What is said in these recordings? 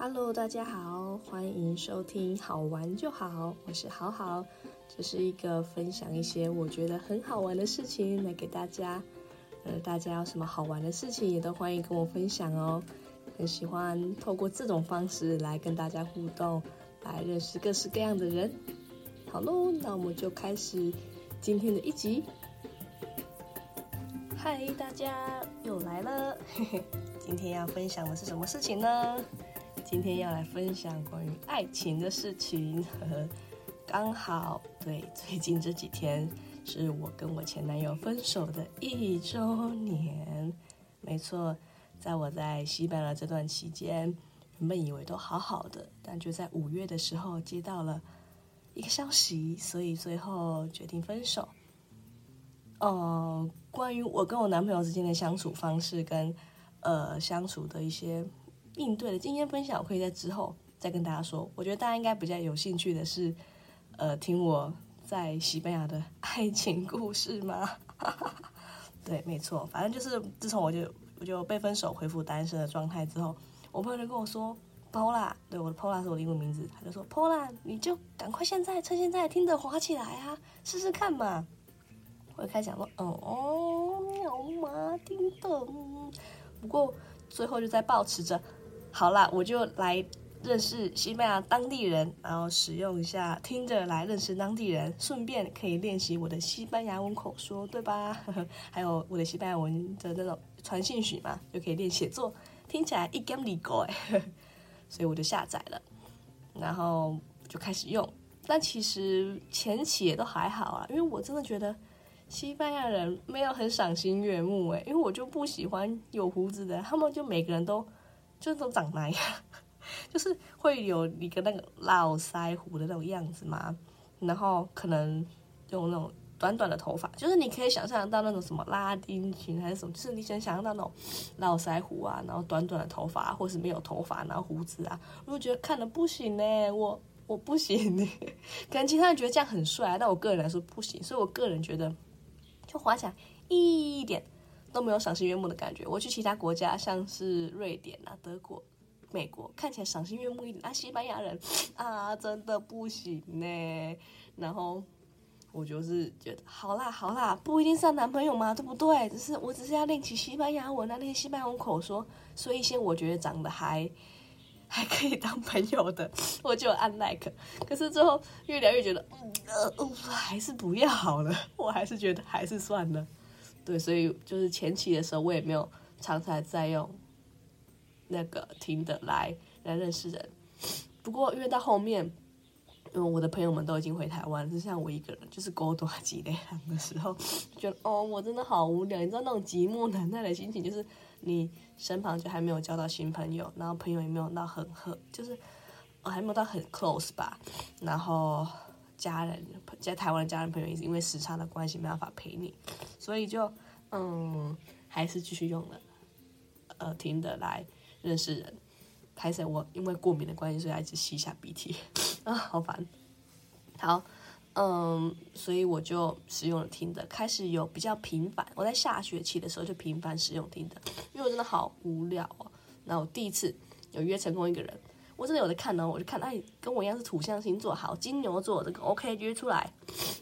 Hello，大家好，欢迎收听好玩就好，我是好好，这是一个分享一些我觉得很好玩的事情来给大家。呃，大家有什么好玩的事情也都欢迎跟我分享哦。很喜欢透过这种方式来跟大家互动，来认识各式各样的人。好喽，那我们就开始今天的一集。嗨，大家又来了，嘿嘿，今天要分享的是什么事情呢？今天要来分享关于爱情的事情。刚好对，最近这几天是我跟我前男友分手的一周年。没错，在我在西班牙这段期间，原本以为都好好的，但就在五月的时候接到了一个消息，所以最后决定分手。呃，关于我跟我男朋友之间的相处方式跟呃相处的一些。应对的经验分享，我可以在之后再跟大家说。我觉得大家应该比较有兴趣的是，呃，听我在西班牙的爱情故事吗？对，没错，反正就是自从我就我就被分手，恢复单身的状态之后，我朋友就跟我说，Pola，对，我的 Pola 是我的英文名字，他就说 Pola，你就赶快现在趁现在听着滑起来啊，试试看嘛。我就开始讲说，哦哦，鸟吗？听的，不过最后就在保持着。好啦，我就来认识西班牙当地人，然后使用一下听着来认识当地人，顺便可以练习我的西班牙文口说，对吧？还有我的西班牙文的那种传信许嘛，就可以练写作，听起来一干二过哎，所以我就下载了，然后就开始用。但其实前期也都还好啊，因为我真的觉得西班牙人没有很赏心悦目哎，因为我就不喜欢有胡子的，他们就每个人都。就都长那样，就是会有一个那个络腮胡的那种样子嘛，然后可能用那种短短的头发，就是你可以想象到那种什么拉丁裙还是什么，就是你想想到那种络腮胡啊，然后短短的头发，或是没有头发然后胡子啊，我就觉得看的不行呢，我我不行。呢，可能其他人觉得这样很帅，但我个人来说不行，所以我个人觉得就滑起来一点。都没有赏心悦目的感觉。我去其他国家，像是瑞典啊、德国、美国，看起来赏心悦目一点。啊，西班牙人 啊，真的不行呢。然后我就是觉得，好啦好啦，不一定是男朋友嘛，对不对？只是我只是要练习西班牙文啊，那些西班牙文口说，说一些我觉得长得还 还可以当朋友的，我就按 like。可是最后越聊越觉得，嗯呃，还是不要好了。我还是觉得还是算了。对，所以就是前期的时候，我也没有常常在用那个听的来来认识人。不过，因为到后面，因为我的朋友们都已经回台湾，只剩下我一个人，就是孤独寂寥的时候，觉得哦，我真的好无聊。你知道那种寂寞难耐的心情，就是你身旁就还没有交到新朋友，然后朋友也没有到很很，就是我还没有到很 close 吧，然后。家人在台湾的家人朋友也是因为时差的关系没办法陪你，所以就嗯还是继续用了呃听的来认识人。开始我因为过敏的关系，所以一直吸一下鼻涕 啊，好烦。好，嗯，所以我就使用了听的，开始有比较频繁。我在下学期的时候就频繁使用听的，因为我真的好无聊哦。那我第一次有约成功一个人。我真的有在看呢，我就看，哎，跟我一样是土象星座，好，金牛座这个 OK 约出来，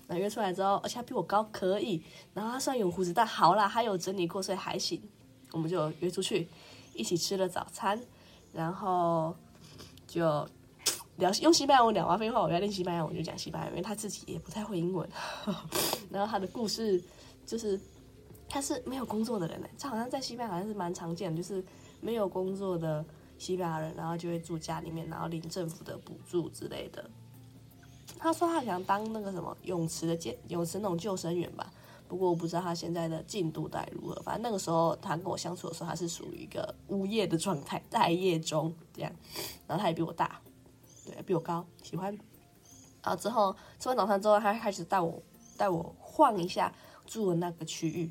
那约出来之后，而且他比我高，可以，然后他虽然有胡子，但好啦，他有整理过，所以还行，我们就约出去，一起吃了早餐，然后就聊用西班牙文聊完废话，我要练西班牙文就讲西班牙，因为他自己也不太会英文，然后他的故事就是他是没有工作的人呢，他好像在西班牙好像是蛮常见的，就是没有工作的。西班牙人，然后就会住家里面，然后领政府的补助之类的。他说他想当那个什么泳池的健泳池那种救生员吧，不过我不知道他现在的进度在如何。反正那个时候他跟我相处的时候，他是属于一个无业的状态，待业中这样。然后他也比我大，对，比我高，喜欢。然后之后吃完早餐之后，他开始带我带我晃一下住的那个区域。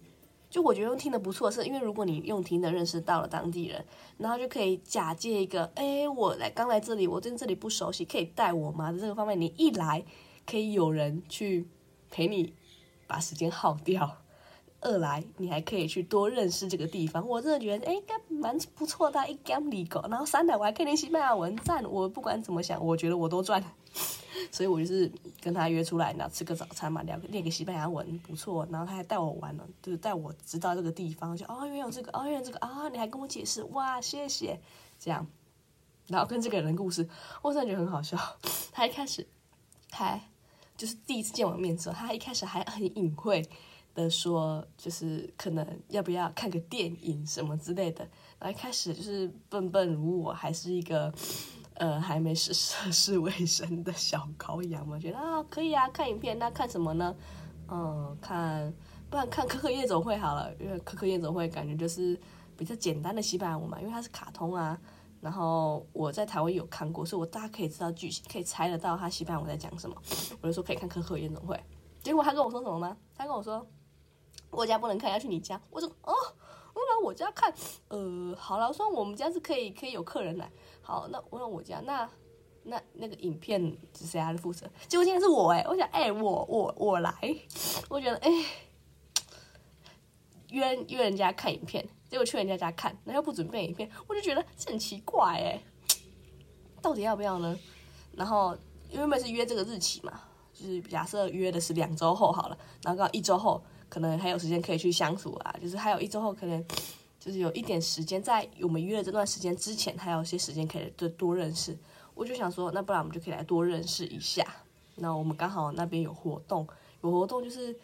就我觉得用听的不错，是因为如果你用听的认识到了当地人，然后就可以假借一个，哎，我来刚来这里，我对这里不熟悉，可以带我吗？这个方面，你一来可以有人去陪你把时间耗掉，二来你还可以去多认识这个地方。我真的觉得，哎，应该蛮不错的，一 gam。然后三来我还可以练西班牙文，赞！我不管怎么想，我觉得我都赚。所以我就是跟他约出来，然后吃个早餐嘛，聊个练个西班牙文，不错。然后他还带我玩了，就是带我知道这个地方，就哦，原来有这个，哦，原来这个啊，你还跟我解释，哇，谢谢，这样。然后跟这个人故事，我真的觉得很好笑。他一开始还就是第一次见我面之后，他一开始还很隐晦的说，就是可能要不要看个电影什么之类的。然后一开始就是笨笨如我，还是一个。呃，还没是涉世未深的小羔羊嘛，觉得啊可以啊，看影片，那看什么呢？嗯，看，不然看《可可夜总会》好了，因为《可可夜总会》感觉就是比较简单的西班牙文嘛，因为它是卡通啊。然后我在台湾有看过，所以我大家可以知道剧情，可以猜得到他西班牙文在讲什么。我就说可以看《可可夜总会》，结果他跟我说什么吗？他跟我说我家不能看，要去你家。我说哦，我来我家看。呃，好了，我说我们家是可以，可以有客人来。好，那我让我家那那那个影片是谁来负责？结果今天是我哎，我想哎，我我我来，我觉得哎，约约人家看影片，结果去人家家看，那又不准备影片，我就觉得这很奇怪哎，到底要不要呢？然后因为是约这个日期嘛，就是假设约的是两周后好了，然后刚好一周后可能还有时间可以去相处啊，就是还有一周后可能。就是有一点时间，在我们约的这段时间之前，还有一些时间可以多多认识。我就想说，那不然我们就可以来多认识一下。那我们刚好那边有活动，有活动就是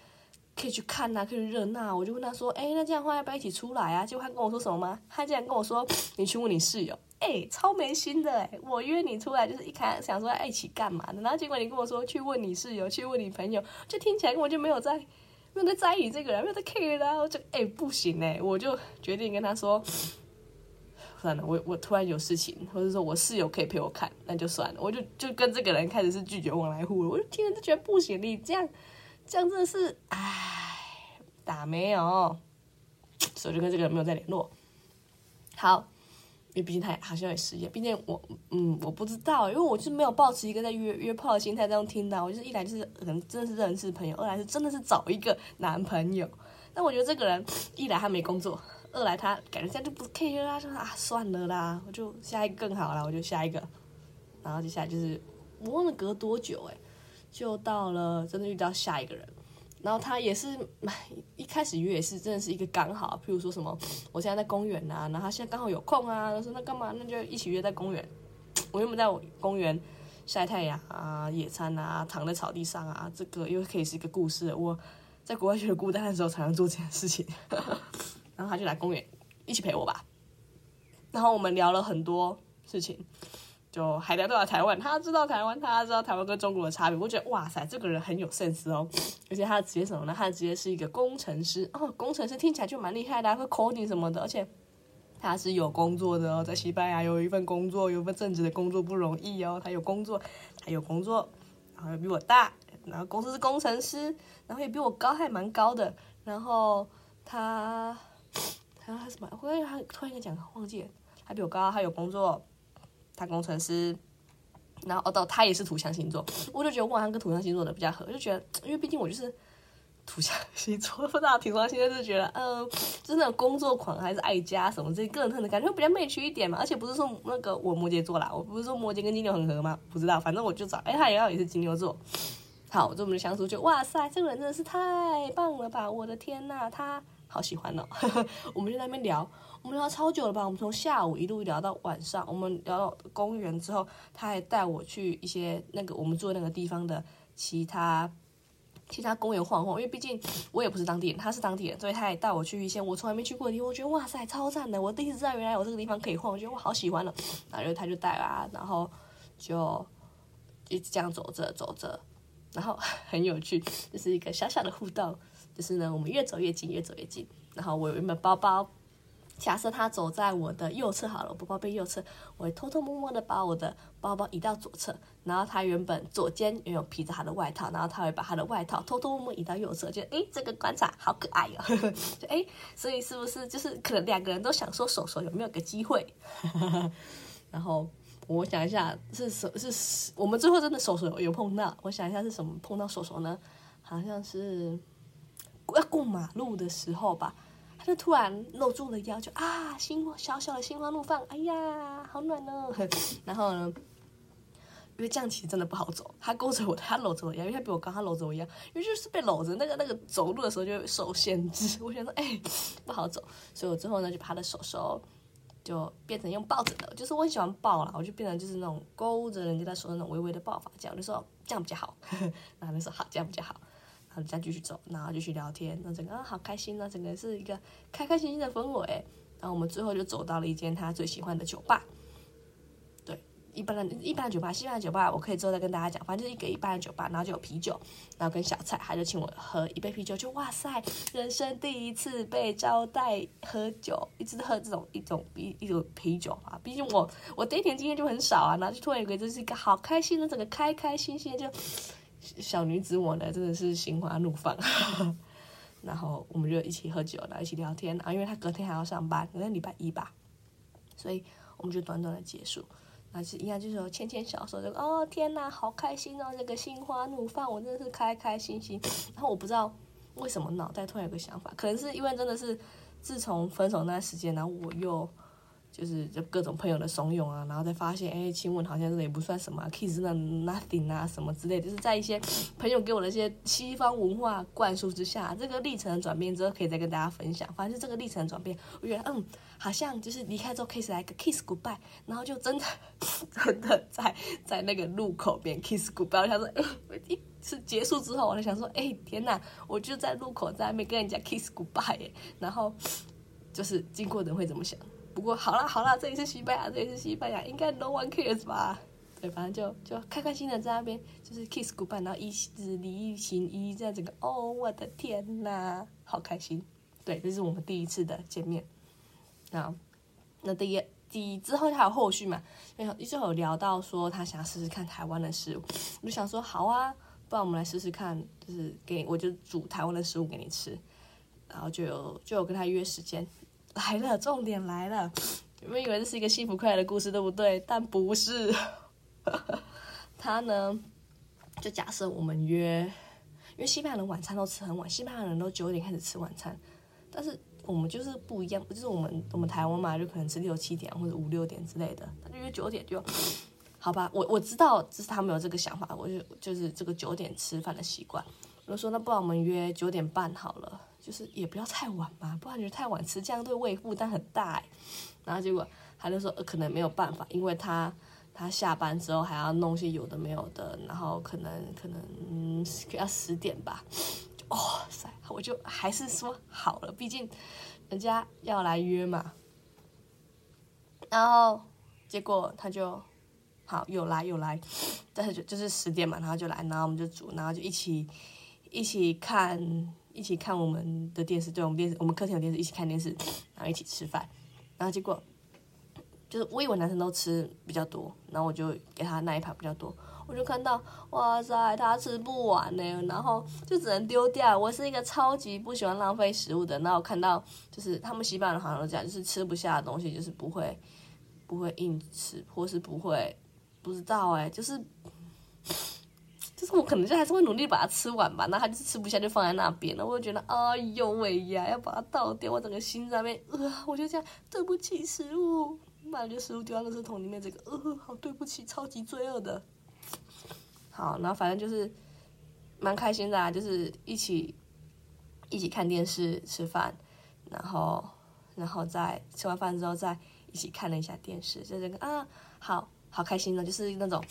可以去看呐，可以热闹。我就问他说：“哎，那这样的话要不要一起出来啊？”结果他跟我说什么吗？他竟然跟我说：“你去问你室友。”哎，超没心的哎！我约你出来就是一开想说要一起干嘛的，然后结果你跟我说去问你室友，去问你朋友，就听起来根本就没有在。没有在在意这个人，没有在 care 啦，我就哎不行哎，我就决定跟他说，算了，我我突然有事情，或者说我室友可以陪我看，那就算了，我就就跟这个人开始是拒绝往来户了，我就听着就觉得不行，你这样这样真的是，唉，打没有，所以就跟这个人没有再联络，好。因为毕竟他好像也失业，毕竟我嗯我不知道，因为我就是没有抱持一个在约约炮的心态这样听到，我就是一来就是可能真的是认识朋友，二来是真的是找一个男朋友。但我觉得这个人一来他没工作，二来他感觉这样就不 care 啦，就啊算了啦，我就下一个更好了，我就下一个。然后接下来就是我忘了隔多久哎，就到了真的遇到下一个人。然后他也是，一开始约也是真的是一个刚好，譬如说什么，我现在在公园啊，然后他现在刚好有空啊，他说那干嘛，那就一起约在公园。我原本在公园晒太阳啊、野餐啊、躺在草地上啊，这个又可以是一个故事。我在国外觉得孤单的时候才能做这件事情，然后他就来公园一起陪我吧。然后我们聊了很多事情。就还聊到了台湾，他知道台湾，他知道台湾跟中国的差别。我觉得哇塞，这个人很有 sense 哦。而且他的职业什么呢？他的职业是一个工程师哦，工程师听起来就蛮厉害的，会 coding 什么的。而且他是有工作的哦，在西班牙有一份工作，有一份正职的工作不容易哦。他有工作，他有工作，然后又比我大，然后公司是工程师，然后也比我高，还蛮高的。然后他，他他什么？我刚才突然间讲忘记了，他比我高，他有工作。他工程师，然后哦，到他也是土象星座，我就觉得我好像跟土象星座的比较合，就觉得，因为毕竟我就是土象 星座，不知道土象星座就觉得，嗯，就是那种工作狂还是爱家什么这些个人特质，感觉比较媚趣一点嘛。而且不是说那个我摩羯座啦，我不是说摩羯跟金牛很合吗？不知道，反正我就找，哎，他也要也是金牛座。好，这我们的相处就，哇塞，这个人真的是太棒了吧！我的天呐，他好喜欢哦。我们就在那边聊。我们聊超久了吧？我们从下午一路聊到晚上。我们聊到公园之后，他还带我去一些那个我们住的那个地方的其他其他公园晃晃。因为毕竟我也不是当地人，他是当地人，所以他也带我去一些我从来没去过的地方。我觉得哇塞，超赞的！我第一次知道原来有这个地方可以晃，我觉得我好喜欢了。然后他就带啊，然后就一直这样走着走着，然后 很有趣，就是一个小小的互动。就是呢，我们越走越近，越走越近。然后我有一本包包。假设他走在我的右侧好了，我包包背右侧，我会偷偷摸摸的把我的包包移到左侧，然后他原本左肩也有披着他的外套，然后他会把他的外套偷偷摸摸移到右侧，就诶，这个观察好可爱哦，就 诶，所以是不是就是可能两个人都想说手手有没有个机会？然后我想一下是什是，我们最后真的手手有碰到，我想一下是什么碰到手手呢？好像是。要过马路的时候吧，他就突然露住了腰，就啊，心小小的心花怒放，哎呀，好暖哦。然后呢，因为这样其实真的不好走，他勾着我，他搂着我腰，因为他比我高，他搂着我腰，因为就是被搂着，那个那个走路的时候就受限制。我想说，哎，不好走，所以我之后呢就把他的手手。就变成用抱着的，就是我很喜欢抱啦，我就变成就是那种勾着人家的手那种微微的抱法，这样我就说这样比较好，然后就说好这样比较好，然后再继续走，然后继续聊天，那整个好开心，那整个是一个开开心心的氛围，然后我们最后就走到了一间他最喜欢的酒吧。对一般的、一般的酒吧，西班牙酒吧，我可以之后再跟大家讲。反正就是一个一般的酒吧，然后就有啤酒，然后跟小菜，他就请我喝一杯啤酒，就哇塞，人生第一次被招待喝酒，一直喝这种一种一一种啤酒啊。毕竟我我第一天经验就很少啊，然后就突然有个就是一个好开心的，整个开开心心，就小女子我呢真的是心花怒放。然后我们就一起喝酒，然后一起聊天啊，因为他隔天还要上班，可能礼拜一吧，所以我们就短短的结束。那是应该就是说牵牵小手，就哦天哪，好开心哦，这个心花怒放，我真的是开开心心。然后我不知道为什么脑袋突然有个想法，可能是因为真的是自从分手那段时间，然后我又。就是就各种朋友的怂恿啊，然后再发现，哎，亲吻好像这也不算什么，kiss 那 nothing 啊，什么之类，就是在一些朋友给我的一些西方文化灌输之下，这个历程的转变之后，可以再跟大家分享。反正这个历程转变，我觉得，嗯，好像就是离开之后，kiss 来个 kiss goodbye，然后就真的 真的在在那个路口边 kiss goodbye。我想说，一是结束之后，我就想说，哎，天哪，我就在路口在那边跟人家 kiss goodbye，然后就是经过的人会怎么想？不过好了好了，这里是西班牙，这里是西班牙，应该 no one cares 吧？对，反正就就开开心的在那边，就是 kiss goodbye，然后一日离行一这样整个，哦，我的天呐，好开心！对，这是我们第一次的见面。那那第一第一之后还有后续嘛？因为一直有聊到说他想要试试看台湾的食物，我就想说好啊，不然我们来试试看，就是给我就煮台湾的食物给你吃，然后就有就有跟他约时间。来了，重点来了！你们以为这是一个幸福快乐的故事，对不对？但不是。他呢，就假设我们约，因为西班牙人晚餐都吃很晚，西班牙人都九点开始吃晚餐，但是我们就是不一样，就是我们我们台湾嘛，就可能吃六七点或者五六点之类的，他就约九点就，好吧？我我知道，就是他没有这个想法，我就就是这个九点吃饭的习惯。我就说，那不然我们约九点半好了。就是也不要太晚嘛，不然觉得太晚吃这样对胃负担很大。然后结果他就说可能没有办法，因为他他下班之后还要弄些有的没有的，然后可能可能嗯要十点吧。哇塞，我就还是说好了，毕竟人家要来约嘛。然后结果他就好有来有来，但是就就是十点嘛，然后就来，然后我们就煮，然后就一起一起看。一起看我们的电视，对我们电视，我们客厅有电视，一起看电视，然后一起吃饭，然后结果就是我以为男生都吃比较多，然后我就给他那一盘比较多，我就看到哇塞，他吃不完呢，然后就只能丢掉。我是一个超级不喜欢浪费食物的，然后我看到就是他们西班牙好像都讲，就是吃不下的东西就是不会不会硬吃，或是不会不知道哎，就是。就是我可能就还是会努力把它吃完吧，那他就是吃不下就放在那边了。我就觉得哎呦喂呀，要把它倒掉，我整个心在那边，呃，我就这样对不起食物，把这食物丢到垃圾桶里面，这个呃，好对不起，超级罪恶的。好，然后反正就是蛮开心的，啊，就是一起一起看电视吃饭，然后然后再吃完饭之后再一起看了一下电视，就这个啊，好好开心的，就是那种。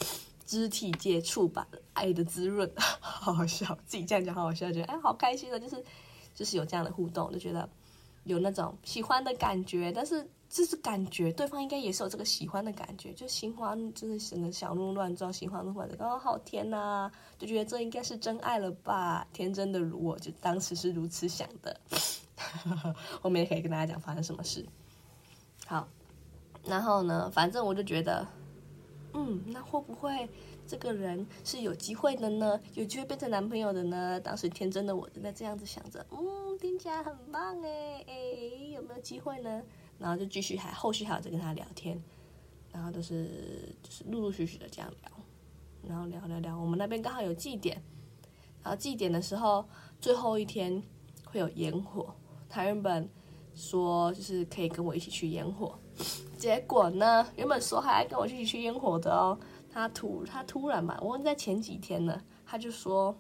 肢体接触吧，爱的滋润，好好笑，自己这样讲好好笑，觉得哎，好开心的，就是就是有这样的互动，就觉得有那种喜欢的感觉，但是就是感觉对方应该也是有这个喜欢的感觉，就心花就是整个小鹿乱撞，心花怒放的，哦，好甜呐，就觉得这应该是真爱了吧，天真的如我，就当时是如此想的，后面可以跟大家讲发生什么事。好，然后呢，反正我就觉得。嗯，那会不会这个人是有机会的呢？有机会变成男朋友的呢？当时天真的我正在这样子想着，嗯，听起来很棒哎哎，有没有机会呢？然后就继续还后续还有在跟他聊天，然后都是就是陆陆续续的这样聊，然后聊聊聊，我们那边刚好有祭典，然后祭典的时候最后一天会有烟火，他原本说就是可以跟我一起去烟火，结果呢，原本说还要跟我一起去烟火的哦，他突他突然嘛，我问在前几天呢，他就说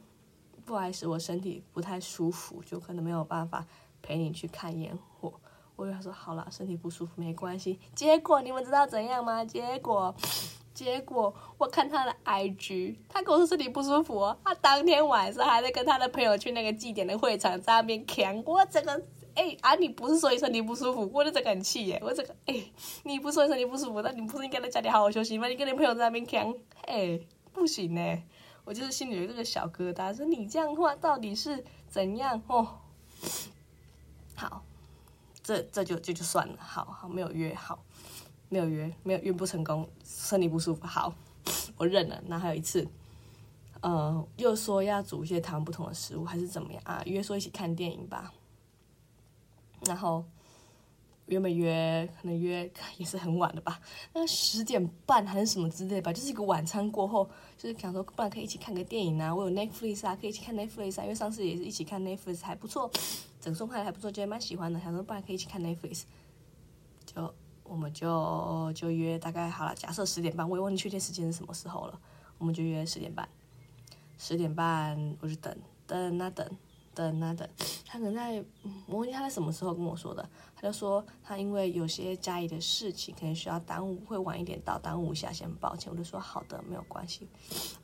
不好意思，我身体不太舒服，就可能没有办法陪你去看烟火。我跟他说好了，身体不舒服没关系。结果你们知道怎样吗？结果。结果我看他的 IG，他跟我说身体不舒服。他当天晚上还在跟他的朋友去那个祭典的会场在那边扛。我这个哎啊，你不是说你身体不舒服？我就这个很气耶！我这个哎，你不说你身体不舒服，那你不是应该在家里好好休息吗？你跟你朋友在那边扛，哎，不行呢。我就是心里有这个小疙瘩，说你这样的话到底是怎样哦？好，这这就这就算了，好好没有约好。没有约，没有约不成功，身体不舒服，好，我认了。那还有一次，呃，又说要煮一些糖不同的食物，还是怎么样啊？约说一起看电影吧。然后原本约可能约也是很晚的吧，那十点半还是什么之类吧，就是一个晚餐过后，就是想说不然可以一起看个电影啊。我有 Netflix 啊，可以一起看 Netflix 啊，因为上次也是一起看 Netflix 还不错，整送还还不错，觉得蛮喜欢的。想说不然可以一起看 Netflix，就。我们就就约大概好了，假设十点半，我也忘记确切时间是什么时候了，我们就约十点半。十点半我就等等啊等等啊等，他可能在，我忘记他在什么时候跟我说的，他就说他因为有些家里的事情，可能需要耽误，会晚一点到，耽误一下，先抱歉。我就说好的，没有关系，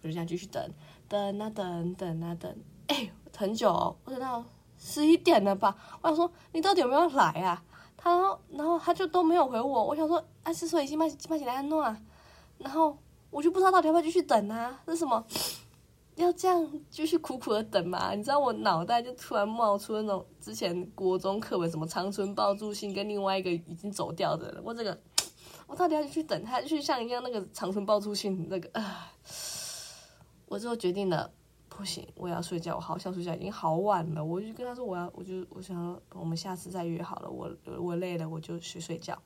我就这样继续等等啊等等啊等，哎，很久，我等到十一点了吧，我想说你到底有没有来啊？然后，然后他就都没有回我。我想说，啊，是说已经把把起来安诺啊。然后我就不知道到底要不要继续等啊？是什么？要这样继续苦苦的等吗？你知道我脑袋就突然冒出那种之前国中课本什么长春抱柱信跟另外一个已经走掉的人。我这个，我到底要去等他，去像一样那个长春抱柱信那个啊？我最后决定了。不行，我要睡觉，我好想睡觉，已经好晚了。我就跟他说，我要，我就我想，我们下次再约好了。我我累了，我就去睡觉。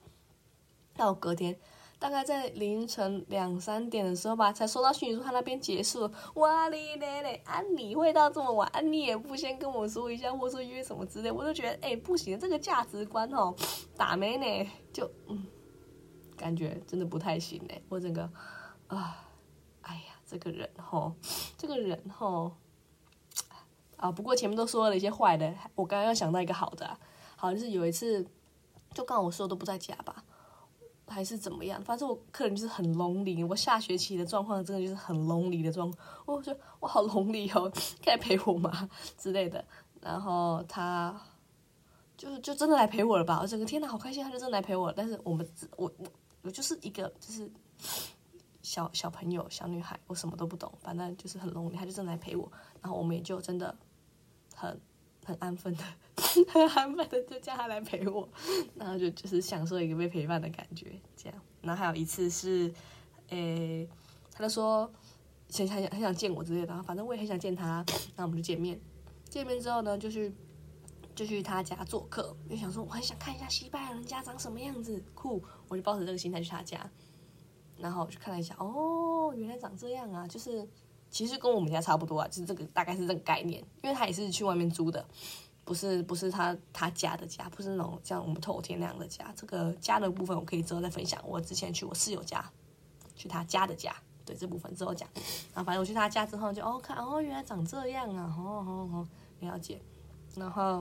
到隔天，大概在凌晨两三点的时候吧，才收到讯息说他那边结束。哇哩嘞嘞，啊你会到这么晚？啊你也不先跟我说一下，或者说约什么之类，我就觉得哎不行，这个价值观哦打没呢，就嗯，感觉真的不太行哎，我整个啊。哎呀这个人吼，这个人吼，啊，不过前面都说了一些坏的，我刚刚又想到一个好的，好像是有一次，就刚我说的都不在家吧，还是怎么样，反正我客人就是很 lonely，我下学期的状况真的就是很 lonely 的状况，我觉得我好 lonely 哦，可以陪我吗 之类的，然后他就就真的来陪我了吧，我整个天呐，好开心，他就真的来陪我，但是我们我我我就是一个就是。小小朋友，小女孩，我什么都不懂，反正就是很 lonely，他就真的来陪我，然后我们也就真的很很安分的，很安分的就叫他来陪我，然后就就是享受一个被陪伴的感觉，这样。然后还有一次是，诶，他就说很想很想见我之类的，然后反正我也很想见他，那我们就见面。见面之后呢，就去就去他家做客，就想说我很想看一下西班牙人家长什么样子，酷，我就抱着这个心态去他家。然后我去看了一下，哦，原来长这样啊！就是其实跟我们家差不多啊，就是这个大概是这个概念。因为他也是去外面租的，不是不是他他家的家，不是那种像我们透天那样的家。这个家的部分我可以之后再分享。我之前去我室友家，去他家的家，对这部分之后讲。然后反正我去他家之后就哦看哦原来长这样啊，哦哦哦了解。然后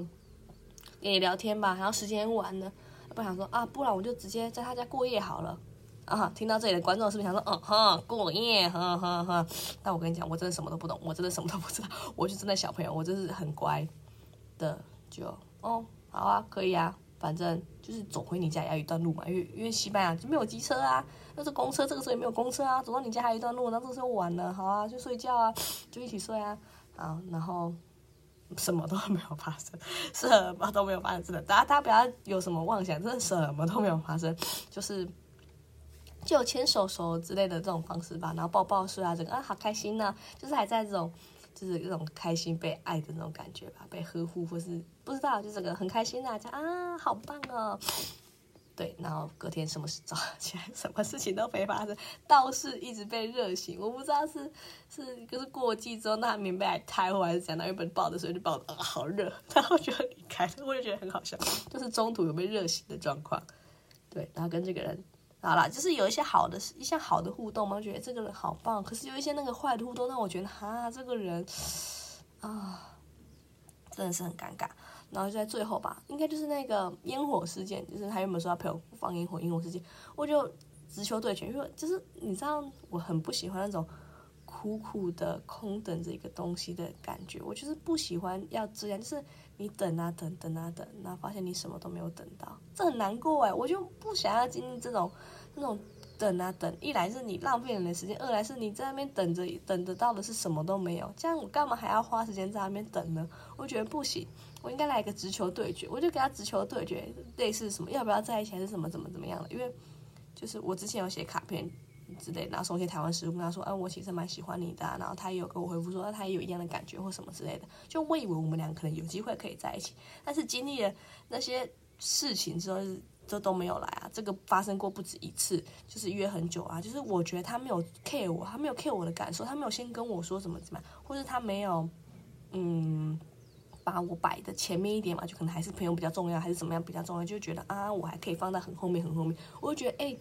跟你聊天吧，然后时间晚了，不想说啊，不然我就直接在他家过夜好了。啊，听到这里的观众是不是想说，嗯哼，过夜，哼哼哼？但我跟你讲，我真的什么都不懂，我真的什么都不知道，我是真的小朋友，我真是很乖的，就哦，好啊，可以啊，反正就是走回你家也要一段路嘛，因为因为西班牙就没有机车啊，那是公车，这个时候也没有公车啊，走到你家还有一段路，那这时候晚了，好啊，就睡觉啊，就一起睡啊，好，然后什么都没有发生，什么都没有发生，真的，大家大家不要有什么妄想，真的什么都没有发生，就是。就牵手手之类的这种方式吧，然后抱抱睡啊，这个啊好开心呐，就是还在这种，就是这种开心被爱的那种感觉吧，被呵护或是不知道，就这个很开心啊，讲啊好棒哦，对，然后隔天什么事早 起来，什么事情都没发生，倒是一直被热醒。我不知道是是就是过季之后那棉被还太厚，还是怎样，原本抱的时候就抱的好热，然后就离开了，我就觉得很好笑，就是中途有被热醒的状况。对，然后跟这个人好啦，就是有一些好的一些好的互动嘛，觉得这个人好棒。可是有一些那个坏的互动，让我觉得哈，这个人啊，真的是很尴尬。然后就在最后吧，应该就是那个烟火事件，就是他原本说要陪我放烟火，烟火事件，我就直球对决，因为就是你知道，我很不喜欢那种苦苦的空等着一个东西的感觉，我就是不喜欢要这样，就是你等啊等，等啊等，然后发现你什么都没有等到，这很难过哎，我就不想要经历这种这种。等啊等，一来是你浪费你的时间，二来是你在那边等着，等得到的是什么都没有。这样我干嘛还要花时间在那边等呢？我觉得不行，我应该来一个直球对决，我就给他直球对决，类似什么要不要在一起，还是什么怎么怎么样的。因为就是我之前有写卡片之类，然后送一些台湾食物，跟他说，哎，我其实蛮喜欢你的，然后他也有跟我回复说，他也有一样的感觉或什么之类的。就我以为我们俩可能有机会可以在一起，但是经历了那些事情之后。这都没有来啊！这个发生过不止一次，就是约很久啊。就是我觉得他没有 care 我，他没有 care 我的感受，他没有先跟我说怎么怎么样，或者他没有嗯把我摆的前面一点嘛，就可能还是朋友比较重要，还是怎么样比较重要，就觉得啊我还可以放在很后面很后面。我就觉得哎，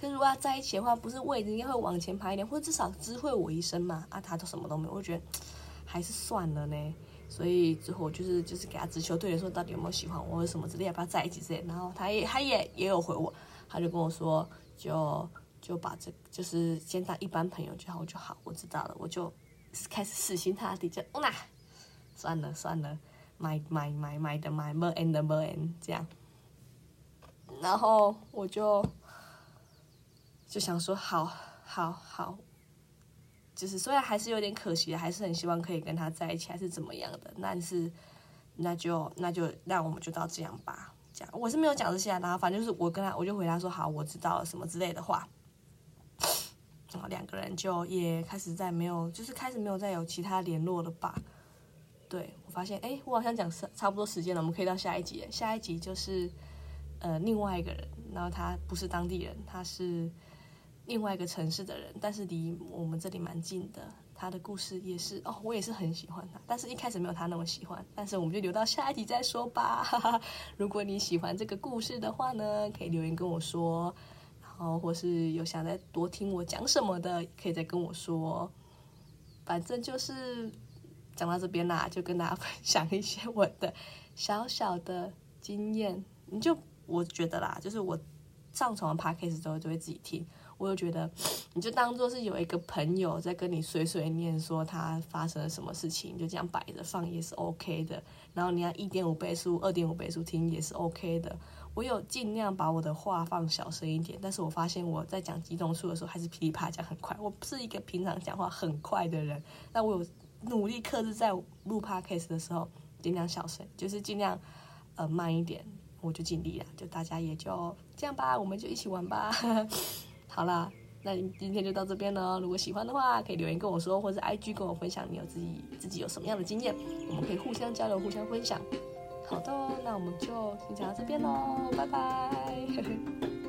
可是如果要在一起的话，不是位置应该会往前排一点，或者至少知会我一声嘛。啊，他都什么都没有，我觉得 还是算了呢。所以之后就是就是给他直球对决，说到底有没有喜欢我什么之类，要不要在一起之类。然后他也他也也有回我，他就跟我说，就就把这就是先当一般朋友就好，我就好，我知道了，我就开始死心塌地就，哦那算了算了，买买买买的买，more and more and 这样。然后我就就想说，好好好。就是虽然还是有点可惜，还是很希望可以跟他在一起，还是怎么样的。但是那就那就那我们就到这样吧。这样我是没有讲这些，然后反正就是我跟他，我就回答说好，我知道了什么之类的话。然后两个人就也开始在没有，就是开始没有再有其他联络了吧。对我发现，哎，我好像讲差差不多时间了，我们可以到下一集。下一集就是呃另外一个人，然后他不是当地人，他是。另外一个城市的人，但是离我们这里蛮近的。他的故事也是哦，我也是很喜欢他，但是一开始没有他那么喜欢。但是我们就留到下一集再说吧。如果你喜欢这个故事的话呢，可以留言跟我说，然后或是有想再多听我讲什么的，可以再跟我说。反正就是讲到这边啦，就跟大家分享一些我的小小的经验。你就我觉得啦，就是我上传完 podcast 之后就会自己听。我就觉得，你就当做是有一个朋友在跟你碎碎念，说他发生了什么事情，就这样摆着放也是 OK 的。然后你要一点五倍速、二点五倍速听也是 OK 的。我有尽量把我的话放小声一点，但是我发现我在讲激动数的时候还是噼里啪啦讲很快。我不是一个平常讲话很快的人，但我有努力克制在录 podcast 的时候尽量小声，就是尽量呃慢一点，我就尽力了。就大家也就这样吧，我们就一起玩吧。好啦，那今天就到这边了。如果喜欢的话，可以留言跟我说，或者 IG 跟我分享你有自己自己有什么样的经验，我们可以互相交流、互相分享。好的，那我们就先讲到这边喽，拜拜。